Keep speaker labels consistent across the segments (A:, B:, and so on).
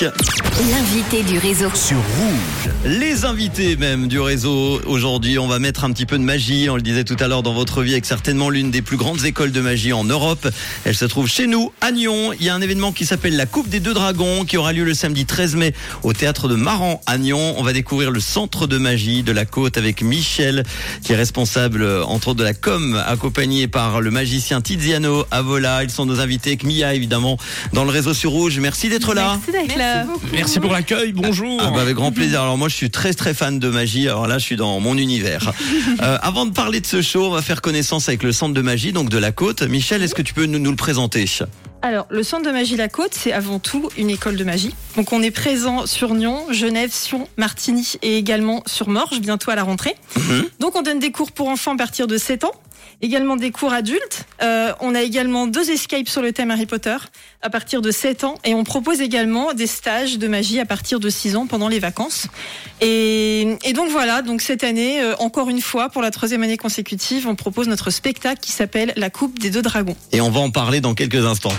A: Yeah. L'invité du réseau.
B: sur Rouge.
C: Les invités même du réseau aujourd'hui, on va mettre un petit peu de magie, on le disait tout à l'heure dans votre vie avec certainement l'une des plus grandes écoles de magie en Europe. Elle se trouve chez nous à Nyon. Il y a un événement qui s'appelle la Coupe des deux dragons qui aura lieu le samedi 13 mai au théâtre de Maran à Nyon. On va découvrir le centre de magie de la côte avec Michel qui est responsable euh, entre autres de la com accompagné par le magicien Tiziano Avola. Ils sont nos invités avec Mia évidemment dans le réseau sur Rouge. Merci d'être là.
D: Merci d'être là.
B: Merci pour l'accueil, bonjour.
C: Ah bah avec grand plaisir. Alors moi je suis très très fan de magie. Alors là je suis dans mon univers. Euh, avant de parler de ce show, on va faire connaissance avec le centre de magie donc de la côte. Michel, est-ce que tu peux nous, nous le présenter?
D: Alors, le centre de magie La Côte, c'est avant tout une école de magie. Donc, on est présent sur Nyon, Genève, Sion, Martigny et également sur Morges, bientôt à la rentrée.
C: Mhm.
D: Donc, on donne des cours pour enfants à partir de 7 ans. Également des cours adultes. Euh, on a également deux escapes sur le thème Harry Potter à partir de 7 ans. Et on propose également des stages de magie à partir de 6 ans pendant les vacances. Et, et donc voilà, donc cette année, euh, encore une fois, pour la troisième année consécutive, on propose notre spectacle qui s'appelle La Coupe des deux dragons.
C: Et on va en parler dans quelques instants.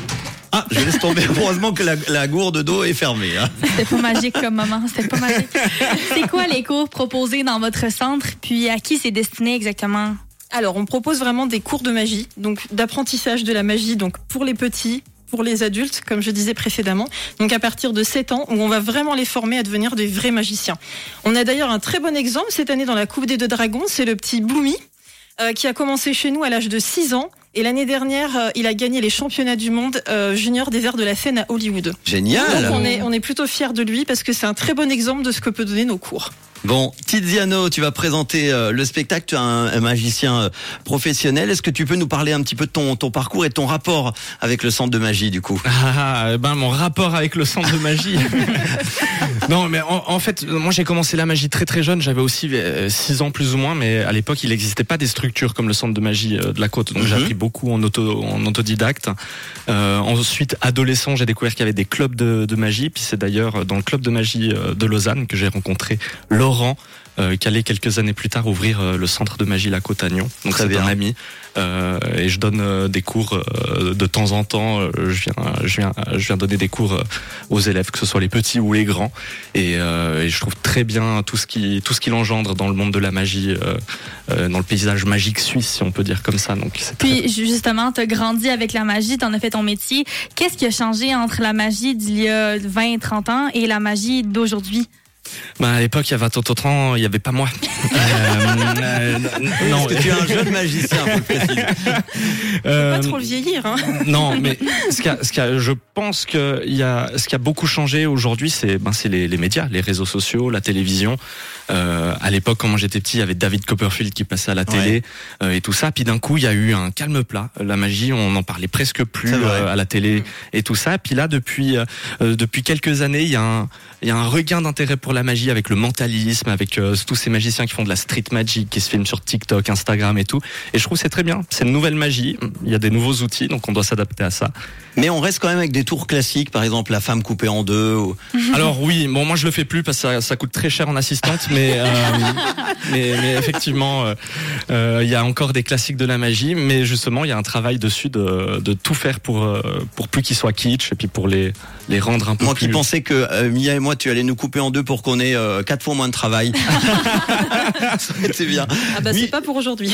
C: Ah, je laisse tomber. Heureusement que la, la gourde d'eau est fermée. hein.
E: C'était pas magique comme moment, c'était pas magique. C'est quoi les cours proposés dans votre centre, puis à qui c'est destiné exactement?
D: Alors, on propose vraiment des cours de magie, donc d'apprentissage de la magie, donc pour les petits, pour les adultes, comme je disais précédemment. Donc à partir de 7 ans, où on va vraiment les former à devenir des vrais magiciens. On a d'ailleurs un très bon exemple cette année dans la Coupe des deux dragons, c'est le petit Bloomy, euh, qui a commencé chez nous à l'âge de 6 ans. Et l'année dernière, euh, il a gagné les championnats du monde euh, junior des arts de la scène à Hollywood.
C: Génial.
D: Donc on est, on est plutôt fiers de lui parce que c'est un très bon exemple de ce que peut donner nos cours.
C: Bon, Tiziano, tu vas présenter euh, le spectacle. Tu es un, magicien euh, professionnel. Est-ce que tu peux nous parler un petit peu de ton, ton parcours et ton rapport avec le centre de magie du coup?
B: Ah, ben mon rapport avec le centre de magie. non, mais en, en fait, moi j'ai commencé la magie très très jeune. J'avais aussi 6 ans plus ou moins, mais à l'époque il n'existait pas des structures comme le centre de magie euh, de la côte. Donc j'ai
C: Mhm.
B: appris beaucoup en, auto, en autodidacte. Euh, ensuite, adolescent, j'ai découvert qu'il y avait des clubs de, de magie. Puis c'est d'ailleurs dans le club de magie euh, de Lausanne que j'ai rencontré Laurent. Euh, qui allait quelques années plus tard ouvrir euh, le centre de magie La. Donc c'est un ami euh, et je donne euh, des cours euh, de temps en temps. Euh, je viens, je viens, je viens donner des cours euh, aux élèves, que ce soit les petits ou les grands. Et, euh, et je trouve très bien tout ce qui, tout ce qu'il engendre dans le monde de la magie, euh, euh, dans le paysage magique suisse, si on peut dire comme ça. Donc très-
E: Puis justement, tu as grandi avec la magie, tu en as fait ton métier. Qu'est-ce qui a changé entre la magie d'il y a 20 30 ans et la magie d'aujourd'hui?
B: Bah, à l'époque, il y a 20 ans, 30 ans, il n'y avait pas moi. Euh, euh, non,
C: Parce que tu es un jeune magicien, faut le préciser.
B: euh,
D: Pas trop le vieillir, hein.
B: Non, mais ce qui a, ce qui a- je pense que il y a, ce qui a beaucoup changé aujourd'hui, c'est ben, c'est les, les médias, les réseaux sociaux, la télévision. Euh, à l'époque, quand moi j'étais petit, il y avait David Copperfield qui passait à la télé euh, et tout ça. Puis d'un coup, il y a eu un calme plat. La magie, on n'en parlait presque plus euh, à la télé et tout ça. Puis là, depuis euh, depuis quelques années, il y a un il y a un regain d'intérêt pour la magie avec le mentalisme, avec euh, tous ces magiciens qui font de la street magic, qui se filment sur TikTok, Instagram et tout. Et je trouve c'est très bien. C'est une nouvelle magie. Il y a des nouveaux outils, donc on doit s'adapter à ça.
C: Mais on reste quand même avec des tours classiques, par exemple la femme coupée en deux. ou-
B: Alors oui, bon moi je le fais plus parce que ça, ça coûte très cher en assistante, mais euh, mais, mais effectivement euh, euh, il y a encore des classiques de la magie, mais justement il y a un travail dessus de, de tout faire pour euh, pour plus qu'ils soient kitsch et puis pour les les rendre un peu
C: Moi
B: plus.
C: qui pensais que euh, Mia et moi, tu allais nous couper en deux pour qu'on ait euh, quatre fois moins de travail. Ça aurait été bien.
D: Ah bah
C: Mi-
D: c'est pas pour aujourd'hui.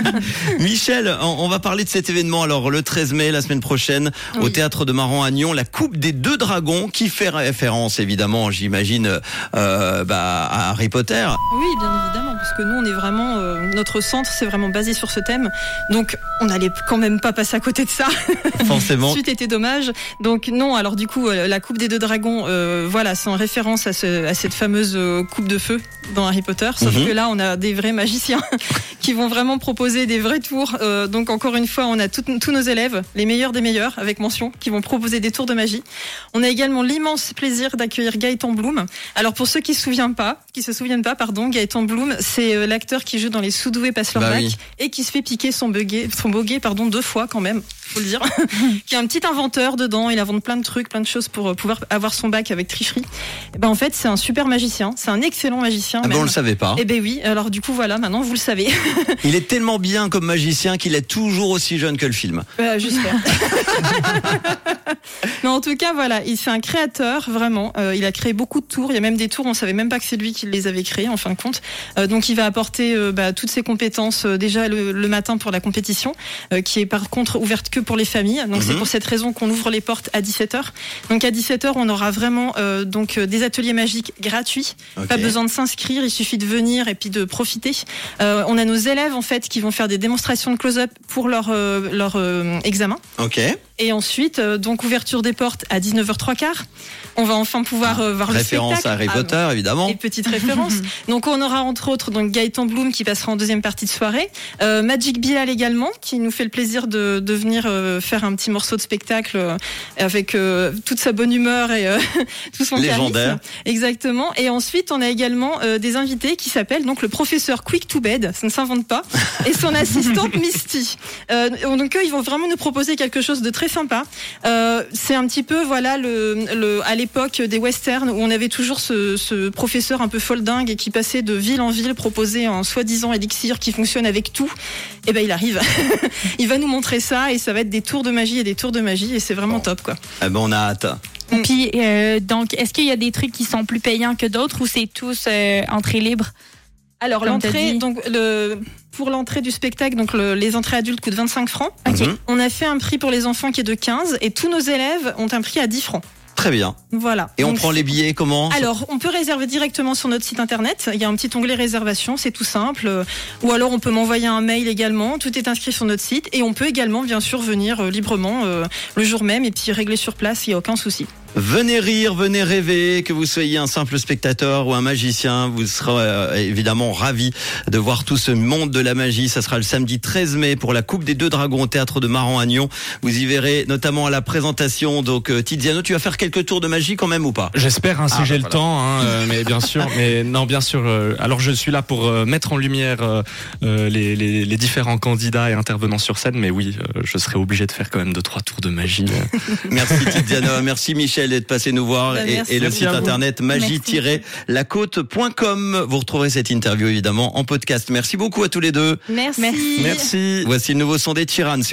C: Michel, on, on va parler de cet événement. Alors le 13 mai, la semaine prochaine, au théâtre de Maran à Nyon, la Coupe des deux dragons, qui fait référence évidemment, j'imagine, euh, bah, à Harry Potter.
D: Oui, bien évidemment, parce que nous, on est vraiment, euh, notre centre, c'est vraiment basé sur ce thème. Donc, on n'allait quand même pas passer à côté de ça.
C: Forcément.
D: Suite était dommage. Donc non, alors du coup, euh, la coupe des deux dragons, euh, voilà, c'est en référence à, ce, à cette fameuse euh, coupe de feu dans Harry Potter. Sauf
C: Mhm.
D: que là, on a des vrais magiciens qui vont vraiment proposer des vrais tours. Euh, donc encore une fois, on a tout- tous nos élèves, les meilleurs des meilleurs, avec mention, qui vont proposer des tours de magie. On a également l'immense plaisir d'accueillir Gaëtan Bloom. Alors pour ceux qui se souviennent pas, qui se souviennent pas, pardon, Gaëtan Bloom, c'est euh, l'acteur qui joue dans Les Soudoués passent leur
C: Bah oui.
D: et qui se fait piquer son boguet, son boguet, pardon, deux fois quand même, faut le dire. qui est un petit inventeur dedans. Il invente plein de trucs, plein de choses pour euh, pouvoir avoir son bac avec tricherie. Et ben en fait, c'est un super magicien. C'est un excellent magicien.
C: Ah ben, on le savait pas.
D: Eh ben oui. Alors du coup voilà, maintenant vous le savez.
C: Il est tellement bien comme magicien qu'il est toujours aussi jeune que le film.
D: Euh, J'espère. Mais en tout cas, voilà, il c'est un créateur vraiment. Euh, il a créé beaucoup de tours. Il y a même des tours, on savait même pas que c'est lui qui les avait créés en fin de compte. Euh, donc, il va apporter bah, toutes ses compétences déjà le, le matin pour la compétition, qui est par contre ouverte que pour les familles. Donc, c'est
C: Mhm.
D: pour cette raison qu'on ouvre les portes à 17h. Donc, à 17h, on aura vraiment euh, donc euh, des ateliers magiques gratuits. Pas besoin de s'inscrire, il suffit de venir et puis de profiter. Euh, on a nos élèves en fait qui vont faire des démonstrations de close-up pour leur euh, leur euh, examen.
C: Ok.
D: Et ensuite, euh, donc ouverture des portes à 19h03 quart. On va enfin pouvoir euh, voir le
C: Référence
D: spectacle.
C: à Harry
D: Ah,
C: Potter, évidemment.
D: et petite référence. donc on aura entre autres donc Gaëtan Bloom qui passera en deuxième partie de soirée, euh, Magic Bilal également qui nous fait le plaisir de, de venir euh, faire un petit morceau de spectacle euh, avec euh, toute sa bonne humeur et euh, tout son
C: Légendaire.
D: charisme. Exactement. Et ensuite on a également euh, des invités qui s'appellent donc le professeur Quick to Bed, ça ne s'invente pas, et son assistante Misty. Euh, donc eux ils vont vraiment nous proposer quelque chose de très sympa. Euh, c'est un petit peu voilà le, le à l'époque des westerns où on avait toujours ce, ce professeur un peu foldingue et qui passait de ville en ville proposer un soi-disant élixir qui fonctionne avec tout. Et ben il arrive. il va nous montrer ça et ça va être des tours de magie et des tours de magie et c'est vraiment
C: Bon.
D: top quoi.
C: Ah ben, on a hâte.
D: Mm.
E: Puis, euh, donc, est-ce qu'il y a des trucs qui sont plus payants que d'autres ou c'est tous euh, entrée libre?
D: Alors l'entrée donc le pour l'entrée du spectacle donc le- les entrées adultes coûtent 25 francs. On a fait un prix pour les enfants qui est de 15 et tous nos élèves ont un prix à 10 francs.
C: Très bien.
D: Voilà.
C: Et on
D: Donc,
C: prend les billets comment
D: Alors, on peut réserver directement sur notre site internet. Il y a un petit onglet réservation, c'est tout simple. Euh, Ou alors, on peut m'envoyer un mail également. Tout est inscrit sur notre site. Et on peut également, bien sûr, venir euh, librement euh, le jour même et puis régler sur place. Il n'y a aucun souci.
C: Venez rire, venez rêver, que vous soyez un simple spectateur ou un magicien, vous serez euh, évidemment ravis de voir tout ce monde de la magie. Ça sera le samedi 13 mai pour la Coupe des Deux Dragons au théâtre de Maran-Agnon. Vous y verrez notamment à la présentation. Donc Tiziano, tu vas faire quelques tours de magie quand même ou pas?
B: J'espère, hein, si
C: Ah,
B: j'ai
C: bah
B: le
C: voilà.
B: temps, hein, euh, mais bien sûr, mais non, bien sûr. euh, alors, je suis là pour euh, mettre en lumière les, les, les différents candidats et intervenants sur scène, mais oui, euh, je serai obligé de faire quand même deux trois tours de magie.
C: Merci Tiziano, merci Michel d'être passé nous voir
D: Bah,
C: et, le site internet magie-lacôte.com. Vous retrouverez cette interview évidemment en podcast. Merci beaucoup à tous les deux.
D: Merci.
E: Merci.
B: Merci.
C: Voici le nouveau son des.